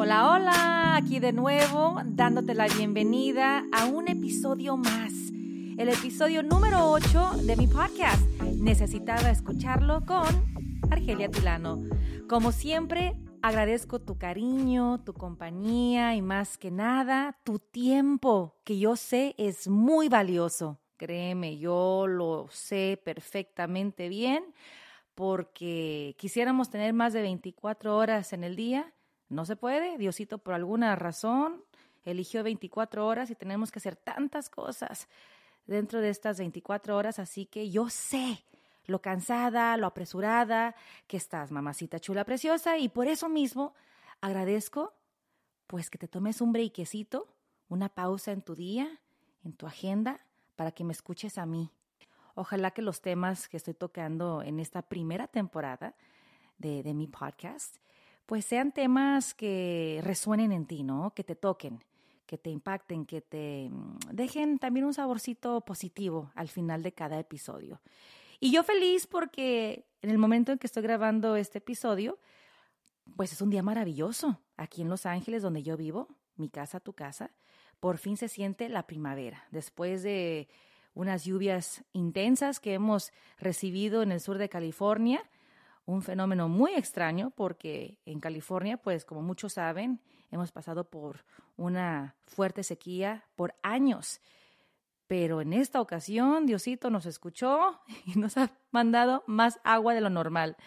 Hola, hola, aquí de nuevo dándote la bienvenida a un episodio más, el episodio número 8 de mi podcast. Necesitaba escucharlo con Argelia Tilano. Como siempre, agradezco tu cariño, tu compañía y más que nada, tu tiempo, que yo sé es muy valioso. Créeme, yo lo sé perfectamente bien porque quisiéramos tener más de 24 horas en el día. No se puede, Diosito por alguna razón eligió 24 horas y tenemos que hacer tantas cosas dentro de estas 24 horas, así que yo sé lo cansada, lo apresurada que estás, mamacita chula preciosa, y por eso mismo agradezco pues que te tomes un brequecito, una pausa en tu día, en tu agenda, para que me escuches a mí. Ojalá que los temas que estoy tocando en esta primera temporada de, de mi podcast, pues sean temas que resuenen en ti, ¿no? Que te toquen, que te impacten, que te mm, dejen también un saborcito positivo al final de cada episodio. Y yo feliz porque en el momento en que estoy grabando este episodio, pues es un día maravilloso. Aquí en Los Ángeles, donde yo vivo, mi casa, tu casa, por fin se siente la primavera. Después de unas lluvias intensas que hemos recibido en el sur de California, un fenómeno muy extraño porque en California, pues como muchos saben, hemos pasado por una fuerte sequía por años. Pero en esta ocasión Diosito nos escuchó y nos ha mandado más agua de lo normal.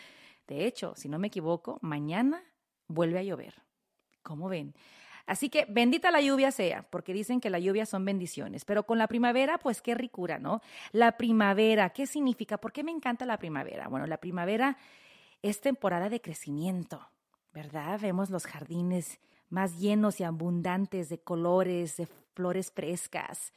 De hecho, si no me equivoco, mañana vuelve a llover. ¿Cómo ven? Así que bendita la lluvia sea, porque dicen que la lluvia son bendiciones, pero con la primavera, pues qué ricura, ¿no? La primavera, ¿qué significa? ¿Por qué me encanta la primavera? Bueno, la primavera es temporada de crecimiento, ¿verdad? Vemos los jardines más llenos y abundantes de colores, de flores frescas.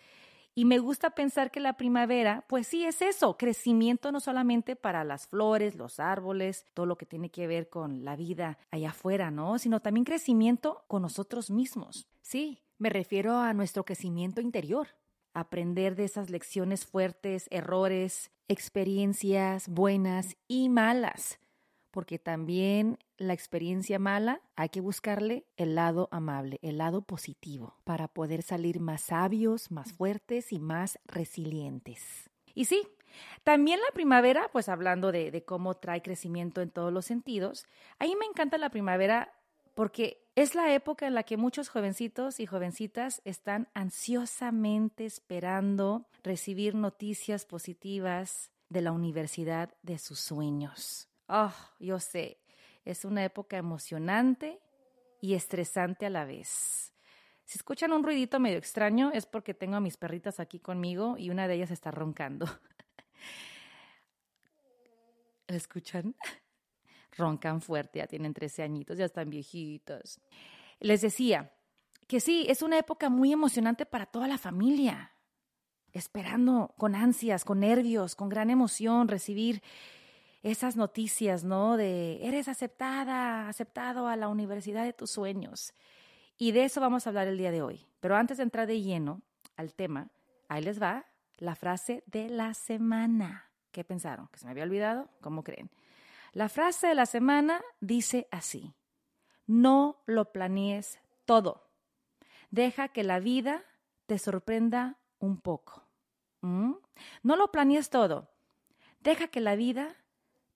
Y me gusta pensar que la primavera, pues sí, es eso, crecimiento no solamente para las flores, los árboles, todo lo que tiene que ver con la vida allá afuera, ¿no? Sino también crecimiento con nosotros mismos. Sí, me refiero a nuestro crecimiento interior. Aprender de esas lecciones fuertes, errores, experiencias buenas y malas porque también la experiencia mala hay que buscarle el lado amable, el lado positivo, para poder salir más sabios, más fuertes y más resilientes. Y sí, también la primavera, pues hablando de, cómo trae crecimiento en todos los sentidos, a mí me encanta la primavera porque es la época en la que muchos jovencitos y jovencitas están ansiosamente esperando recibir noticias positivas de la universidad de sus sueños. Oh, yo sé, es una época emocionante y estresante a la vez. Si escuchan un ruidito medio extraño es porque tengo a mis perritas aquí conmigo y una de ellas está roncando. ¿La escuchan? Roncan fuerte, ya tienen 13 añitos, ya están viejitos. Les decía que sí, es una época muy emocionante para toda la familia, esperando con ansias, con nervios, con gran emoción recibir esas noticias, ¿no? De eres aceptada, aceptado a la universidad de tus sueños. Y de eso vamos a hablar el día de hoy. Pero antes de entrar de lleno al tema, ahí les va la frase de la semana. ¿Qué pensaron? ¿Que se me había olvidado? ¿Cómo creen? La frase de la semana dice así, no lo planees todo. Deja que la vida te sorprenda un poco. ¿Mm? No lo planees todo. Deja que la vida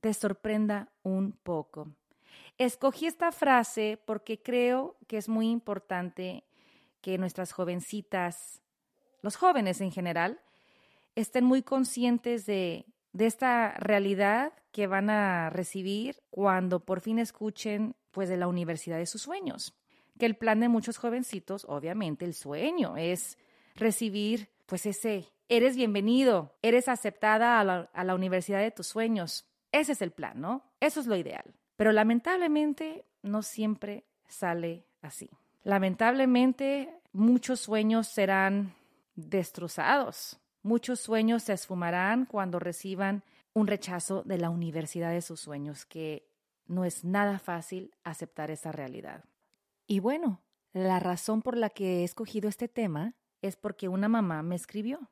te sorprenda un poco. Escogí esta frase porque creo que es muy importante que nuestras jovencitas, los jóvenes en general, estén muy conscientes de, de esta realidad que van a recibir cuando por fin escuchen pues de la universidad de sus sueños. Que el plan de muchos jovencitos, obviamente el sueño es recibir pues ese, eres bienvenido, eres aceptada a la, a la universidad de tus sueños, ese es el plan, ¿no? Eso es lo ideal. Pero lamentablemente no siempre sale así. Lamentablemente muchos sueños serán destrozados. Muchos sueños se esfumarán cuando reciban un rechazo de la universidad de sus sueños, que no es nada fácil aceptar esa realidad. Y bueno, la razón por la que he escogido este tema es porque una mamá me escribió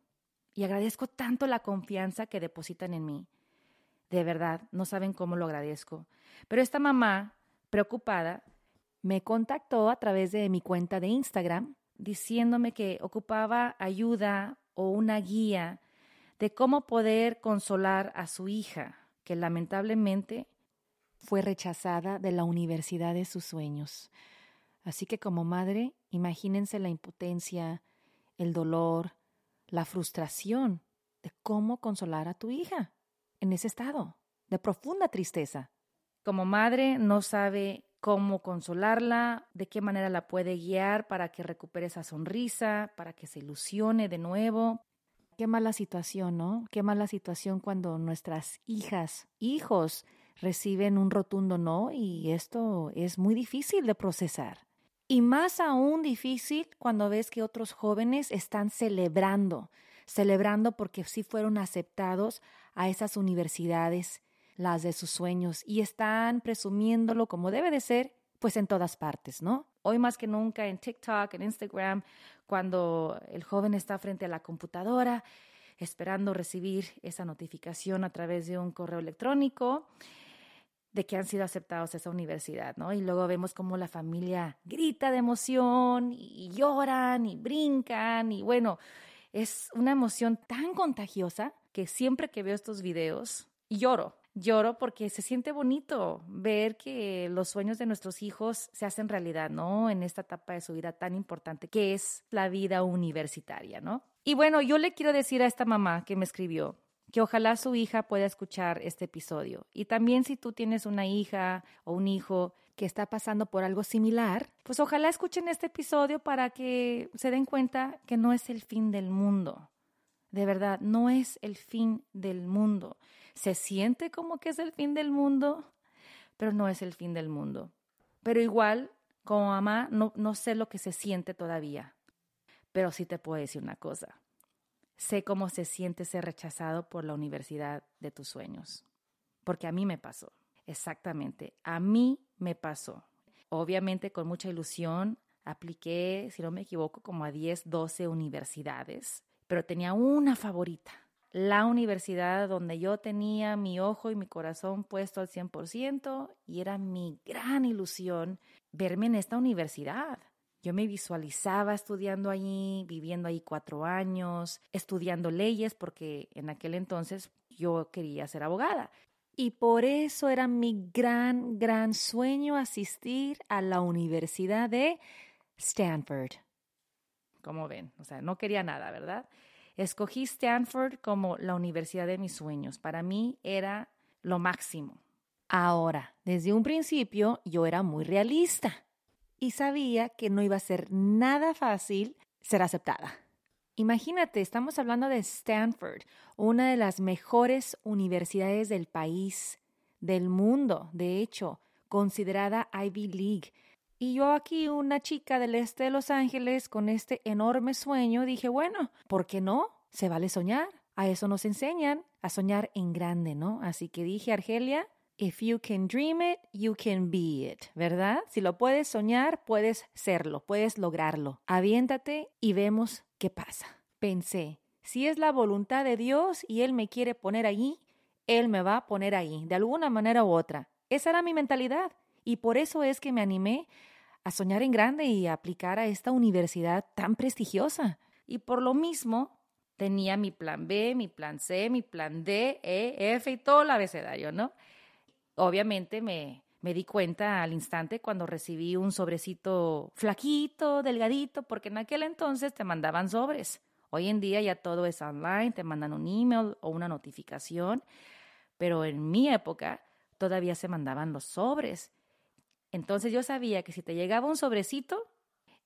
y agradezco tanto la confianza que depositan en mí de verdad, no saben cómo lo agradezco. Pero esta mamá, preocupada, me contactó a través de mi cuenta de Instagram diciéndome que ocupaba ayuda o una guía de cómo poder consolar a su hija, que lamentablemente fue rechazada de la universidad de sus sueños. Así que como madre, imagínense la impotencia, el dolor, la frustración de cómo consolar a tu hija en ese estado de profunda tristeza. Como madre no sabe cómo consolarla, de qué manera la puede guiar para que recupere esa sonrisa, para que se ilusione de nuevo. Qué mala situación, ¿no? Qué mala situación cuando nuestras hijas, hijos, reciben un rotundo no y esto es muy difícil de procesar. Y más aún difícil cuando ves que otros jóvenes están celebrando, celebrando porque sí fueron aceptados a esas universidades las de sus sueños y están presumiéndolo como debe de ser, pues en todas partes, ¿no? Hoy más que nunca en TikTok, en Instagram, cuando el joven está frente a la computadora esperando recibir esa notificación a través de un correo electrónico de que han sido aceptados a esa universidad, ¿no? Y luego vemos cómo la familia grita de emoción y lloran y brincan y bueno, es una emoción tan contagiosa que siempre que veo estos videos lloro lloro porque se siente bonito ver que los sueños de nuestros hijos se hacen realidad, ¿no? En esta etapa de su vida tan importante que es la vida universitaria, ¿no? Y bueno, yo le quiero decir a esta mamá que me escribió que ojalá su hija pueda escuchar este episodio. Y también si tú tienes una hija o un hijo que está pasando por algo similar, pues ojalá escuchen este episodio para que se den cuenta que no es el fin del mundo. De verdad, no es el fin del mundo. Se siente como que es el fin del mundo, pero no es el fin del mundo. Pero igual, como mamá, no, no sé lo que se siente todavía. Pero sí te puedo decir una cosa. Sé cómo se siente ser rechazado por la universidad de tus sueños. Porque a mí me pasó. Exactamente. A mí me pasó. Obviamente con mucha ilusión apliqué, si no me equivoco, como a 10, 12 universidades, pero tenía una favorita la universidad donde yo tenía mi ojo y mi corazón puesto al 100% y era mi gran ilusión verme en esta universidad. Yo me visualizaba estudiando allí, viviendo ahí cuatro años, estudiando leyes, porque en aquel entonces yo quería ser abogada. Y por eso era mi gran, gran sueño asistir a la Universidad de Stanford. Como ven, o sea, no quería nada, ¿verdad? Escogí Stanford como la universidad de mis sueños. Para mí era lo máximo. Ahora, desde un principio yo era muy realista y sabía que no iba a ser nada fácil ser aceptada. Imagínate, estamos hablando de Stanford, una de las mejores universidades del país, del mundo, de hecho, considerada Ivy League. Y yo aquí, una chica del este de Los Ángeles, con este enorme sueño, dije, bueno, ¿por qué no? Se vale soñar. A eso nos enseñan, a soñar en grande, ¿no? Así que dije, Argelia, if you can dream it, you can be it, ¿verdad? Si lo puedes soñar, puedes serlo, puedes lograrlo. Aviéntate y vemos qué pasa. Pensé, si es la voluntad de Dios y Él me quiere poner allí, Él me va a poner ahí, de alguna manera u otra. Esa era mi mentalidad. Y por eso es que me animé a soñar en grande y aplicar a esta universidad tan prestigiosa. Y por lo mismo tenía mi plan B, mi plan C, mi plan D, E, F y todo el abecedario, ¿no? Obviamente me, me di cuenta al instante cuando recibí un sobrecito flaquito, delgadito, porque en aquel entonces te mandaban sobres. Hoy en día ya todo es online, te mandan un email o una notificación, pero en mi época todavía se mandaban los sobres entonces yo sabía que si te llegaba un sobrecito,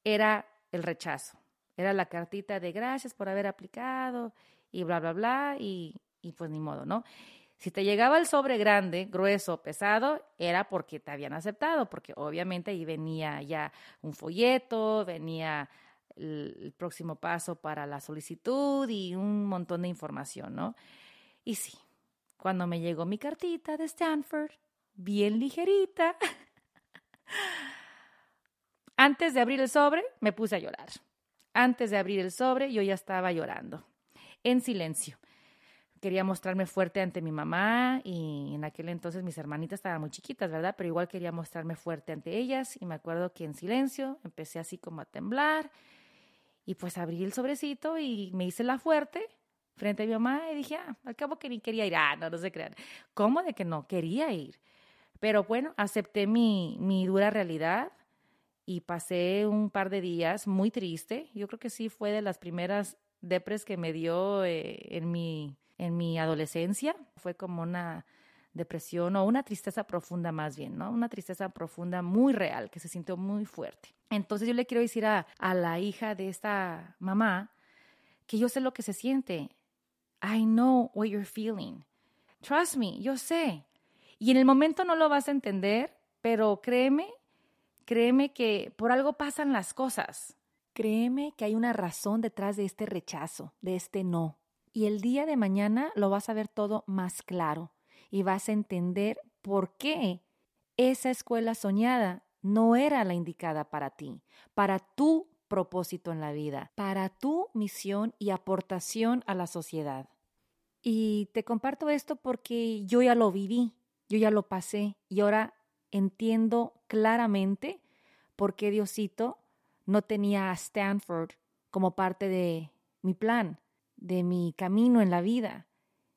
era el rechazo, era la cartita de gracias por haber aplicado y bla, bla, bla, y, y pues ni modo, ¿no? Si te llegaba el sobre grande, grueso, pesado, era porque te habían aceptado, porque obviamente ahí venía ya un folleto, venía el, próximo paso para la solicitud y un montón de información, ¿no? Y sí, cuando me llegó mi cartita de Stanford, bien ligerita, Antes de abrir el sobre, me puse a llorar. Antes de abrir el sobre, yo ya estaba llorando, en silencio. Quería mostrarme fuerte ante mi mamá y en aquel entonces mis hermanitas estaban muy chiquitas, ¿verdad? Pero igual quería mostrarme fuerte ante ellas y me acuerdo que en silencio empecé así como a temblar y pues abrí el sobrecito y me hice la fuerte frente a mi mamá y dije, ah, al cabo que ni quería ir. Ah, no, no se crean. ¿Cómo de que no? Quería ir. Pero bueno, acepté mi, mi dura realidad y pasé un par de días muy triste. Yo creo que sí fue de las primeras depres que me dio eh, en, mi, en mi adolescencia. Fue como una depresión o una tristeza profunda más bien, ¿no? Una tristeza profunda muy real, que se sintió muy fuerte. Entonces yo le quiero decir a, a la hija de esta mamá que yo sé lo que se siente. I know what you're feeling. Trust me, yo sé. Y en el momento no lo vas a entender, pero créeme, créeme que por algo pasan las cosas. Créeme que hay una razón detrás de este rechazo, de este no. Y el día de mañana lo vas a ver todo más claro y vas a entender por qué esa escuela soñada no era la indicada para ti, para tu propósito en la vida, para tu misión y aportación a la sociedad. Y te comparto esto porque yo ya lo viví, yo ya lo pasé y ahora entiendo claramente por qué Diosito no tenía a Stanford como parte de mi plan, de mi camino en la vida.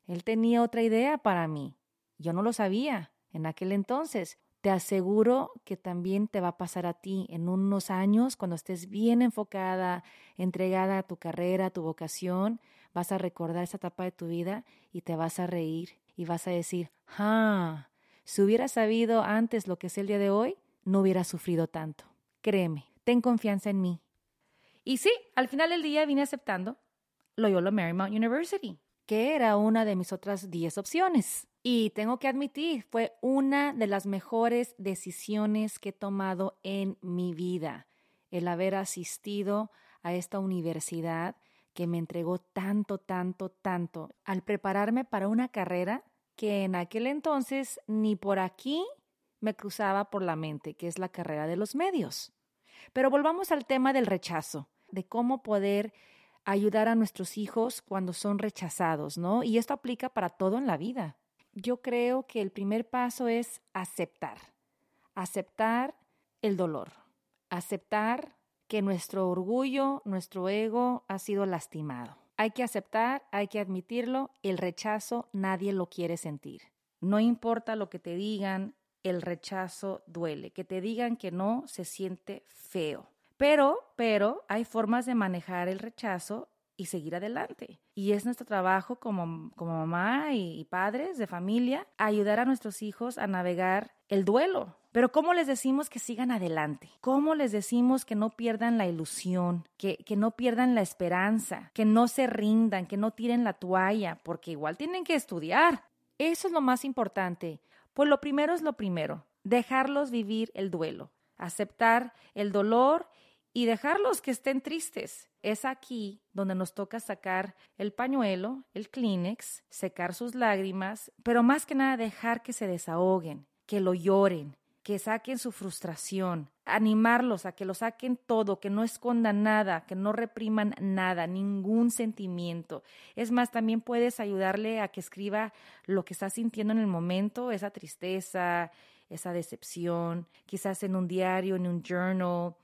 Él tenía otra idea para mí. Yo no lo sabía en aquel entonces. Te aseguro que también te va a pasar a ti en unos años, cuando estés bien enfocada, entregada a tu carrera, a tu vocación, vas a recordar esa etapa de tu vida y te vas a reír y vas a decir, ah, si hubiera sabido antes lo que es el día de hoy, no hubiera sufrido tanto. Créeme, ten confianza en mí. Y sí, al final del día vine aceptando Loyola Marymount University, que era una de mis otras 10 opciones. Y tengo que admitir, fue una de las mejores decisiones que he tomado en mi vida, el haber asistido a esta universidad que me entregó tanto, tanto, tanto al prepararme para una carrera que en aquel entonces ni por aquí me cruzaba por la mente, que es la carrera de los medios. Pero volvamos al tema del rechazo, de cómo poder ayudar a nuestros hijos cuando son rechazados, ¿no? Y esto aplica para todo en la vida yo creo que el primer paso es aceptar, aceptar el dolor, aceptar que nuestro orgullo, nuestro ego ha sido lastimado. Hay que aceptar, hay que admitirlo, el rechazo nadie lo quiere sentir. No importa lo que te digan, el rechazo duele. Que te digan que no se siente feo. Pero, pero hay formas de manejar el rechazo y seguir adelante. Y es nuestro trabajo como, como mamá y, padres de familia ayudar a nuestros hijos a navegar el duelo. Pero ¿cómo les decimos que sigan adelante? ¿Cómo les decimos que no pierdan la ilusión, que, que no pierdan la esperanza, que no se rindan, que no tiren la toalla, porque igual tienen que estudiar? Eso es lo más importante. Pues lo primero es lo primero, dejarlos vivir el duelo, aceptar el dolor y dejarlos que estén tristes. Es aquí donde nos toca sacar el pañuelo, el Kleenex, secar sus lágrimas, pero más que nada dejar que se desahoguen, que lo lloren, que saquen su frustración, animarlos a que lo saquen todo, que no escondan nada, que no repriman nada, ningún sentimiento. Es más, también puedes ayudarle a que escriba lo que está sintiendo en el momento, esa tristeza, esa decepción, quizás en un diario, en un journal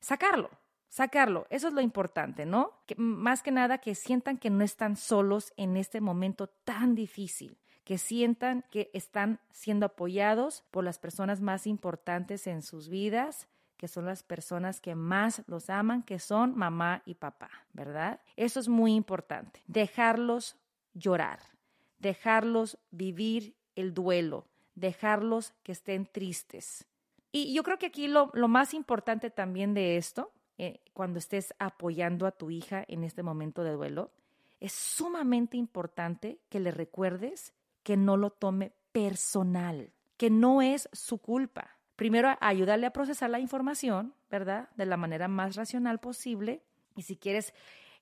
sacarlo, sacarlo. Eso es lo importante, ¿no? Más que nada que sientan que no están solos en este momento tan difícil que sientan que están siendo apoyados por las personas más importantes en sus vidas, que son las personas que más los aman, que son mamá y papá, ¿verdad? Eso es muy importante. Dejarlos llorar, dejarlos vivir el duelo, dejarlos que estén tristes. Y yo creo que aquí lo, más importante también de esto, eh, cuando estés apoyando a tu hija en este momento de duelo, es sumamente importante que le recuerdes que no lo tome personal, que no es su culpa. Primero, ayudarle a procesar la información, ¿verdad? De la manera más racional posible. Y si quieres,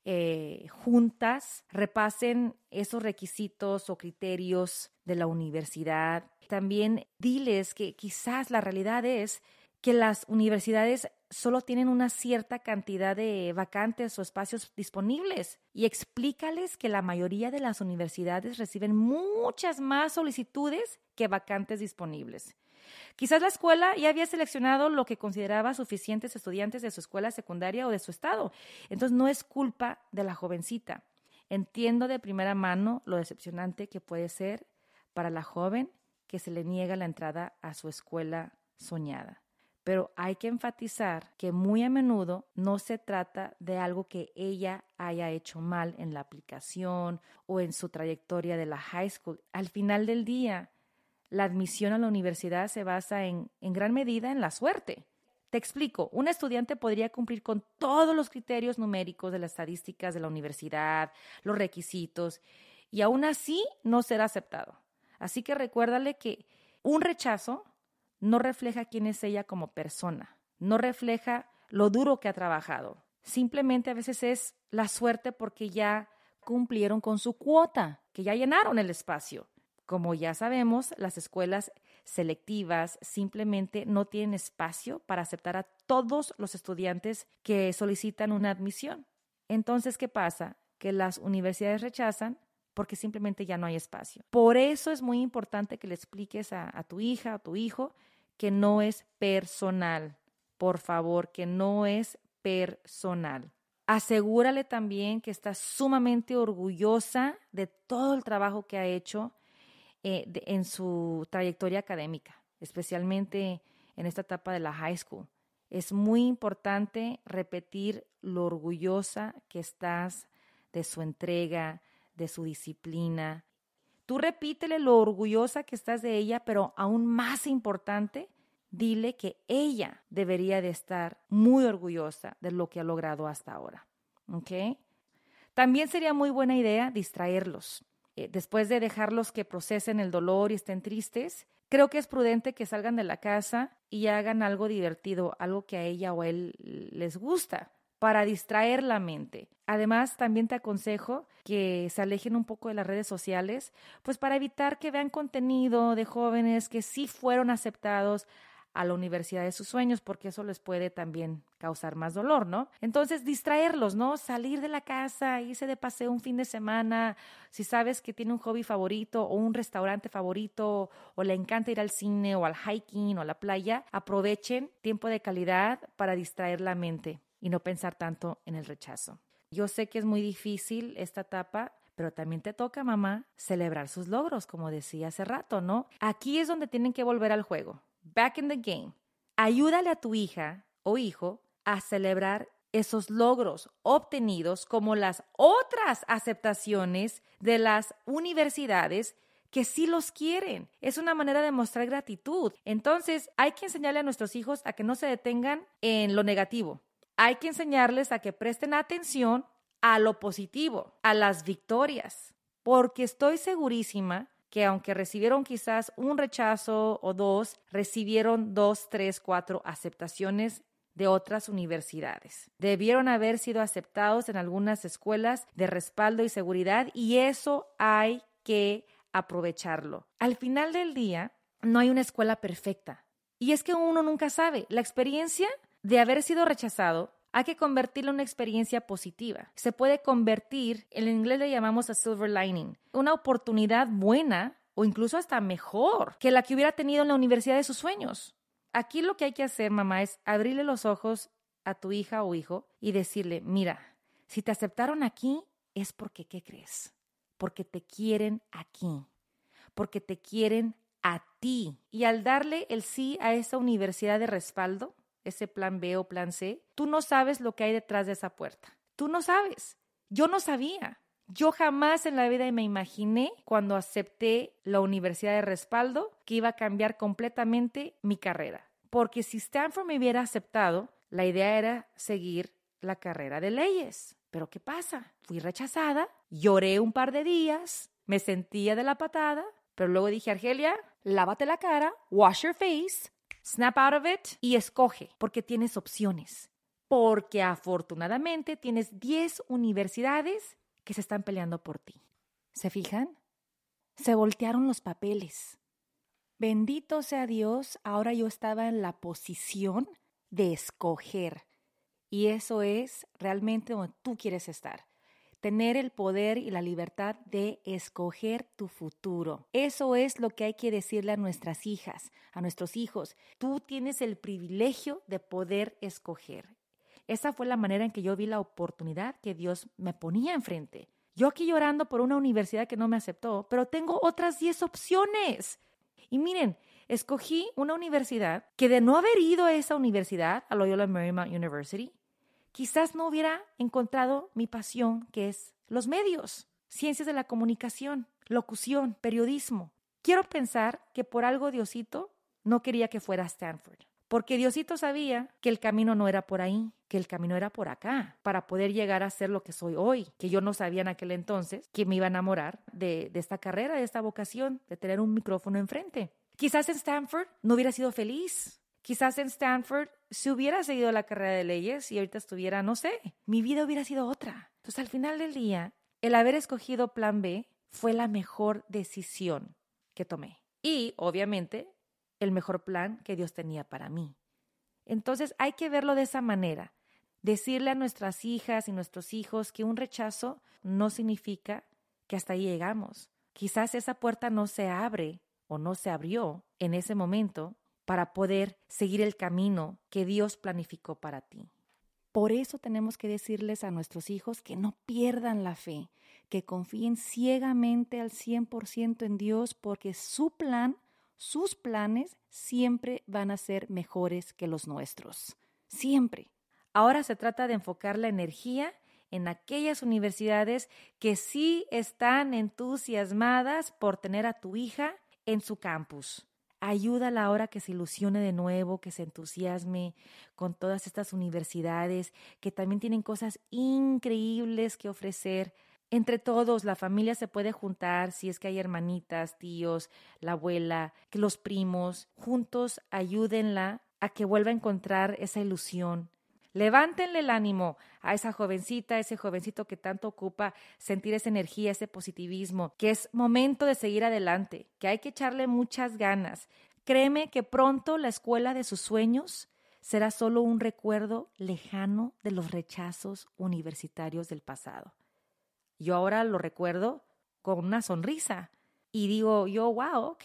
eh, juntas repasen esos requisitos o criterios de la universidad. También diles que quizás la realidad es que las universidades solo tienen una cierta cantidad de vacantes o espacios disponibles y explícales que la mayoría de las universidades reciben muchas más solicitudes que vacantes disponibles. Quizás la escuela ya había seleccionado lo que consideraba suficientes estudiantes de su escuela secundaria o de su estado. Entonces no es culpa de la jovencita. Entiendo de primera mano lo decepcionante que puede ser para la joven que se le niega la entrada a su escuela soñada. Pero hay que enfatizar que muy a menudo no se trata de algo que ella haya hecho mal en la aplicación o en su trayectoria de la high school. Al final del día, la admisión a la universidad se basa en, en gran medida en la suerte. Te explico, un estudiante podría cumplir con todos los criterios numéricos de las estadísticas de la universidad, los requisitos, y aún así no será aceptado. Así que recuérdale que un rechazo no refleja quién es ella como persona, no refleja lo duro que ha trabajado. Simplemente a veces es la suerte porque ya cumplieron con su cuota, que ya llenaron el espacio. Como ya sabemos, las escuelas selectivas simplemente no tienen espacio para aceptar a todos los estudiantes que solicitan una admisión. Entonces, ¿qué pasa? Que las universidades rechazan porque simplemente ya no hay espacio. Por eso es muy importante que le expliques a, tu hija, a tu hijo, que no es personal. Por favor, que no es personal. Asegúrale también que está sumamente orgullosa de todo el trabajo que ha hecho eh, en su trayectoria académica, especialmente en esta etapa de la high school. Es muy importante repetir lo orgullosa que estás de su entrega, de su disciplina, Tú repítele lo orgullosa que estás de ella, pero aún más importante, dile que ella debería de estar muy orgullosa de lo que ha logrado hasta ahora. ¿Ok? También sería muy buena idea distraerlos. Eh, después de dejarlos que procesen el dolor y estén tristes, creo que es prudente que salgan de la casa y hagan algo divertido, algo que a ella o a él les gusta para distraer la mente. Además, también te aconsejo que se alejen un poco de las redes sociales, pues para evitar que vean contenido de jóvenes que sí fueron aceptados a la universidad de sus sueños, porque eso les puede también causar más dolor, ¿no? Entonces, distraerlos, ¿no? Salir de la casa, irse de paseo un fin de semana, si sabes que tiene un hobby favorito o un restaurante favorito o le encanta ir al cine o al hiking o a la playa, aprovechen tiempo de calidad para distraer la mente y no pensar tanto en el rechazo. Yo sé que es muy difícil esta etapa, pero también te toca, mamá, celebrar sus logros, como decía hace rato, ¿no? Aquí es donde tienen que volver al juego. Back in the game. Ayúdale a tu hija o hijo a celebrar esos logros obtenidos como las otras aceptaciones de las universidades que sí los quieren. Es una manera de mostrar gratitud. Entonces, hay que enseñarle a nuestros hijos a que no se detengan en lo negativo, hay que enseñarles a que presten atención a lo positivo, a las victorias, porque estoy segurísima que aunque recibieron quizás un rechazo o dos, recibieron dos, tres, cuatro aceptaciones de otras universidades. Debieron haber sido aceptados en algunas escuelas de respaldo y seguridad y eso hay que aprovecharlo. Al final del día, no hay una escuela perfecta. Y es que uno nunca sabe. La experiencia de haber sido rechazado, hay que convertirlo en una experiencia positiva. Se puede convertir, en inglés le llamamos a silver lining, una oportunidad buena o incluso hasta mejor que la que hubiera tenido en la universidad de sus sueños. Aquí lo que hay que hacer, mamá, es abrirle los ojos a tu hija o hijo y decirle, mira, si te aceptaron aquí es porque, ¿qué crees? Porque te quieren aquí, porque te quieren a ti. Y al darle el sí a esa universidad de respaldo, ese plan B o plan C, tú no sabes lo que hay detrás de esa puerta. Tú no sabes. Yo no sabía. Yo jamás en la vida me imaginé cuando acepté la universidad de respaldo que iba a cambiar completamente mi carrera. Porque si Stanford me hubiera aceptado, la idea era seguir la carrera de leyes. Pero ¿qué pasa? Fui rechazada, lloré un par de días, me sentía de la patada, pero luego dije, Argelia, lávate la cara, wash your face, Snap out of it y escoge, porque tienes opciones. Porque afortunadamente tienes 10 universidades que se están peleando por ti. ¿Se fijan? Se voltearon los papeles. Bendito sea Dios, ahora yo estaba en la posición de escoger. Y eso es realmente donde tú quieres estar. Tener el poder y la libertad de escoger tu futuro. Eso es lo que hay que decirle a nuestras hijas, a nuestros hijos. Tú tienes el privilegio de poder escoger. Esa fue la manera en que yo vi la oportunidad que Dios me ponía enfrente. Yo aquí llorando por una universidad que no me aceptó, pero tengo otras 10 opciones. Y miren, escogí una universidad que de no haber ido a esa universidad, a Loyola Marymount University, quizás no hubiera encontrado mi pasión, que es los medios, ciencias de la comunicación, locución, periodismo. Quiero pensar que por algo Diosito no quería que fuera a Stanford, porque Diosito sabía que el camino no era por ahí, que el camino era por acá, para poder llegar a ser lo que soy hoy, que yo no sabía en aquel entonces que me iba a enamorar de, esta carrera, de esta vocación, de tener un micrófono enfrente. Quizás en Stanford no hubiera sido feliz, Quizás en Stanford, si hubiera seguido la carrera de leyes y ahorita estuviera, no sé, mi vida hubiera sido otra. Entonces, al final del día, el haber escogido plan B fue la mejor decisión que tomé. Y, obviamente, el mejor plan que Dios tenía para mí. Entonces, hay que verlo de esa manera. Decirle a nuestras hijas y nuestros hijos que un rechazo no significa que hasta ahí llegamos. Quizás esa puerta no se abre o no se abrió en ese momento para poder seguir el camino que Dios planificó para ti. Por eso tenemos que decirles a nuestros hijos que no pierdan la fe, que confíen ciegamente al 100% en Dios, porque su plan, sus planes siempre van a ser mejores que los nuestros. Siempre. Ahora se trata de enfocar la energía en aquellas universidades que sí están entusiasmadas por tener a tu hija en su campus. Ayúdala ahora que se ilusione de nuevo, que se entusiasme con todas estas universidades que también tienen cosas increíbles que ofrecer. Entre todos, la familia se puede juntar, si es que hay hermanitas, tíos, la abuela, los primos, juntos ayúdenla a que vuelva a encontrar esa ilusión, Levántenle el ánimo a esa jovencita, a ese jovencito que tanto ocupa sentir esa energía, ese positivismo, que es momento de seguir adelante, que hay que echarle muchas ganas. Créeme que pronto la escuela de sus sueños será solo un recuerdo lejano de los rechazos universitarios del pasado. Yo ahora lo recuerdo con una sonrisa y digo yo, wow, ok,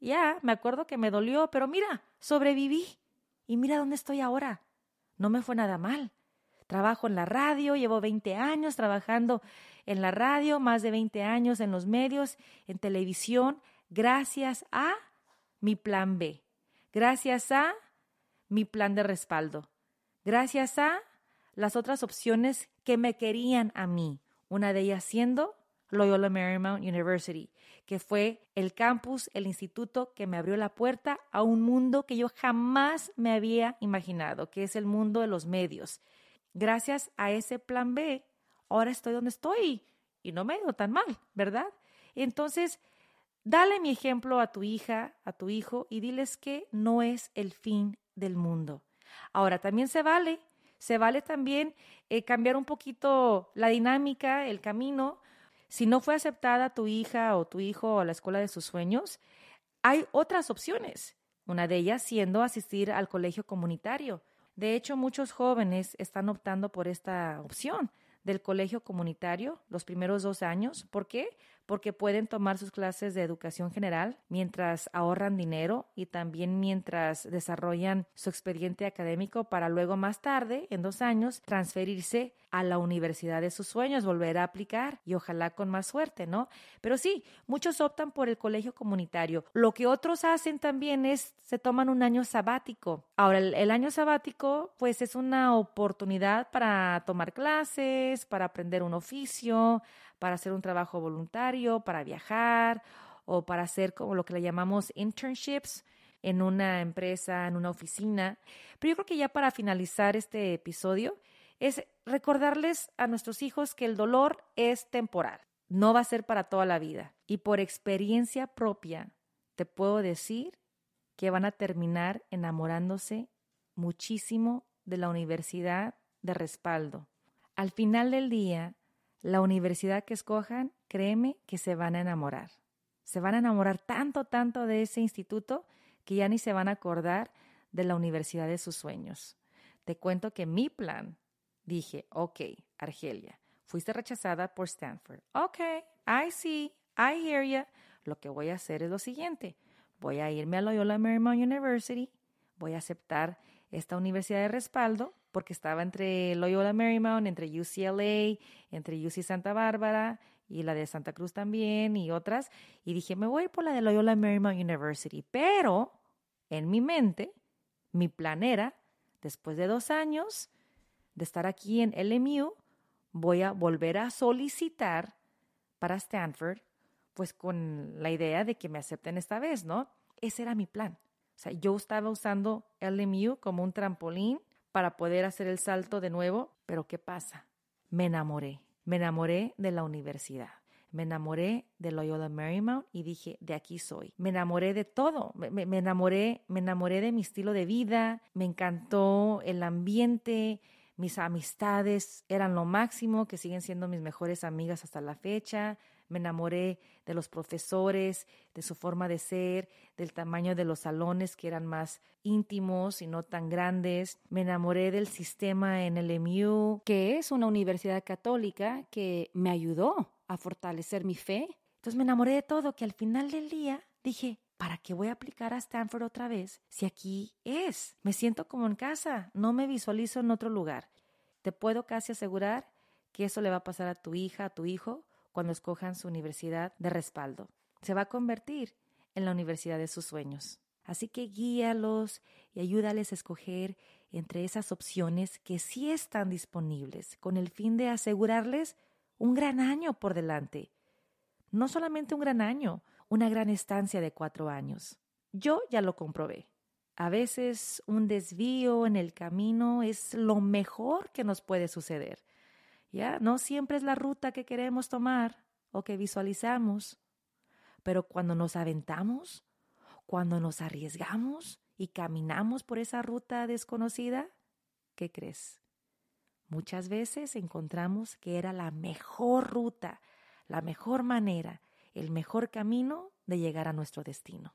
ya, me acuerdo que me dolió, pero mira, sobreviví y mira dónde estoy ahora no me fue nada mal. Trabajo en la radio, llevo 20 años trabajando en la radio, más de 20 años en los medios, en televisión, gracias a mi plan B, gracias a mi plan de respaldo, gracias a las otras opciones que me querían a mí, una de ellas siendo Loyola Marymount University, que fue el campus, el instituto que me abrió la puerta a un mundo que yo jamás me había imaginado, que es el mundo de los medios. Gracias a ese plan B, ahora estoy donde estoy y no me he ido tan mal, ¿verdad? Entonces, dale mi ejemplo a tu hija, a tu hijo y diles que no es el fin del mundo. Ahora, también se vale, se vale también eh, cambiar un poquito la dinámica, el camino, si no fue aceptada tu hija o tu hijo a la escuela de sus sueños, hay otras opciones, una de ellas siendo asistir al colegio comunitario. De hecho, muchos jóvenes están optando por esta opción del colegio comunitario los primeros dos años. ¿Por qué? Porque pueden tomar sus clases de educación general mientras ahorran dinero y también mientras desarrollan su expediente académico para luego más tarde, en dos años, transferirse a la universidad de sus sueños, volver a aplicar y ojalá con más suerte, ¿no? Pero sí, muchos optan por el colegio comunitario. Lo que otros hacen también es se toman un año sabático. Ahora, el, el año sabático pues es una oportunidad para tomar clases, para aprender un oficio, para hacer un trabajo voluntario, para viajar o para hacer como lo que le llamamos internships en una empresa, en una oficina. Pero yo creo que ya para finalizar este episodio es recordarles a nuestros hijos que el dolor es temporal, no va a ser para toda la vida. Y por experiencia propia te puedo decir que van a terminar enamorándose muchísimo de la universidad de respaldo. Al final del día, la universidad que escojan, créeme que se van a enamorar. Se van a enamorar tanto, tanto de ese instituto que ya ni se van a acordar de la universidad de sus sueños. Te cuento que mi plan, dije, ok, Argelia, fuiste rechazada por Stanford. Ok, I see, I hear you. Lo que voy a hacer es lo siguiente. Voy a irme a Loyola Marymount University, voy a aceptar esta universidad de respaldo porque estaba entre Loyola Marymount, entre UCLA, entre UC Santa Bárbara y la de Santa Cruz también y otras. Y dije, me voy por la de Loyola Marymount University. Pero en mi mente, mi plan era, después de dos años de estar aquí en LMU, voy a volver a solicitar para Stanford, pues con la idea de que me acepten esta vez, ¿no? Ese era mi plan. O sea, yo estaba usando LMU como un trampolín para poder hacer el salto de nuevo, pero ¿qué pasa? Me enamoré. Me enamoré de la universidad. Me enamoré de Loyola Marymount y dije, de aquí soy. Me enamoré de todo. Me, me, enamoré, me enamoré de mi estilo de vida. Me encantó el ambiente. Mis amistades eran lo máximo, que siguen siendo mis mejores amigas hasta la fecha me enamoré de los profesores, de su forma de ser, del tamaño de los salones que eran más íntimos y no tan grandes. Me enamoré del sistema en el MU, que es una universidad católica que me ayudó a fortalecer mi fe. Entonces me enamoré de todo, que al final del día dije, ¿para qué voy a aplicar a Stanford otra vez si aquí es? Me siento como en casa, no me visualizo en otro lugar. Te puedo casi asegurar que eso le va a pasar a tu hija, a tu hijo, cuando escojan su universidad de respaldo. Se va a convertir en la universidad de sus sueños. Así que guíalos y ayúdales a escoger entre esas opciones que sí están disponibles, con el fin de asegurarles un gran año por delante. No solamente un gran año, una gran estancia de cuatro años. Yo ya lo comprobé. A veces un desvío en el camino es lo mejor que nos puede suceder. ¿Ya? No siempre es la ruta que queremos tomar o que visualizamos, pero cuando nos aventamos, cuando nos arriesgamos y caminamos por esa ruta desconocida, ¿qué crees? Muchas veces encontramos que era la mejor ruta, la mejor manera, el mejor camino de llegar a nuestro destino.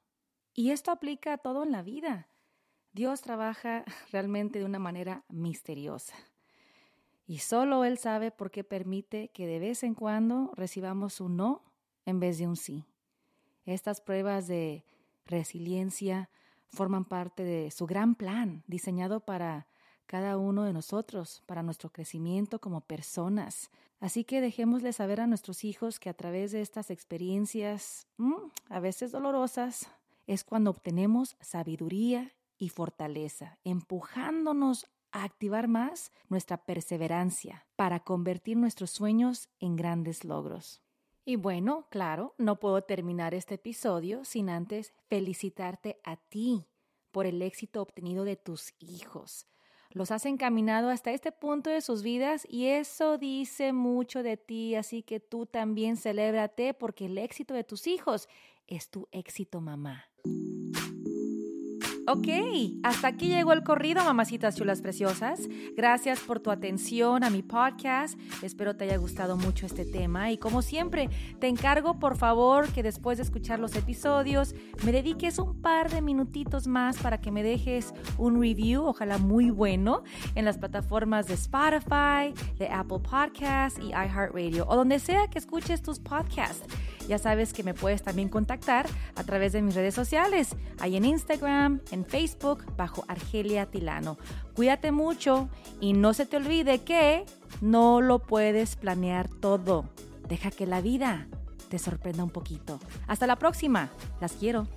Y esto aplica a todo en la vida. Dios trabaja realmente de una manera misteriosa. Y solo Él sabe por qué permite que de vez en cuando recibamos un no en vez de un sí. Estas pruebas de resiliencia forman parte de su gran plan diseñado para cada uno de nosotros, para nuestro crecimiento como personas. Así que dejémosle saber a nuestros hijos que a través de estas experiencias, mm, a veces dolorosas, es cuando obtenemos sabiduría y fortaleza, empujándonos a activar más nuestra perseverancia para convertir nuestros sueños en grandes logros. Y bueno, claro, no puedo terminar este episodio sin antes felicitarte a ti por el éxito obtenido de tus hijos. Los has encaminado hasta este punto de sus vidas y eso dice mucho de ti, así que tú también celébrate porque el éxito de tus hijos es tu éxito, mamá. Ok, hasta aquí llegó el corrido, mamacitas chulas preciosas. Gracias por tu atención a mi podcast. Espero te haya gustado mucho este tema. Y como siempre, te encargo por favor que después de escuchar los episodios, me dediques un par de minutitos más para que me dejes un review, ojalá muy bueno, en las plataformas de Spotify, de Apple Podcasts y iHeartRadio, o donde sea que escuches tus podcasts. Ya sabes que me puedes también contactar a través de mis redes sociales, ahí en Instagram, en Facebook, bajo Argelia Tilano. Cuídate mucho y no se te olvide que no lo puedes planear todo. Deja que la vida te sorprenda un poquito. Hasta la próxima. Las quiero.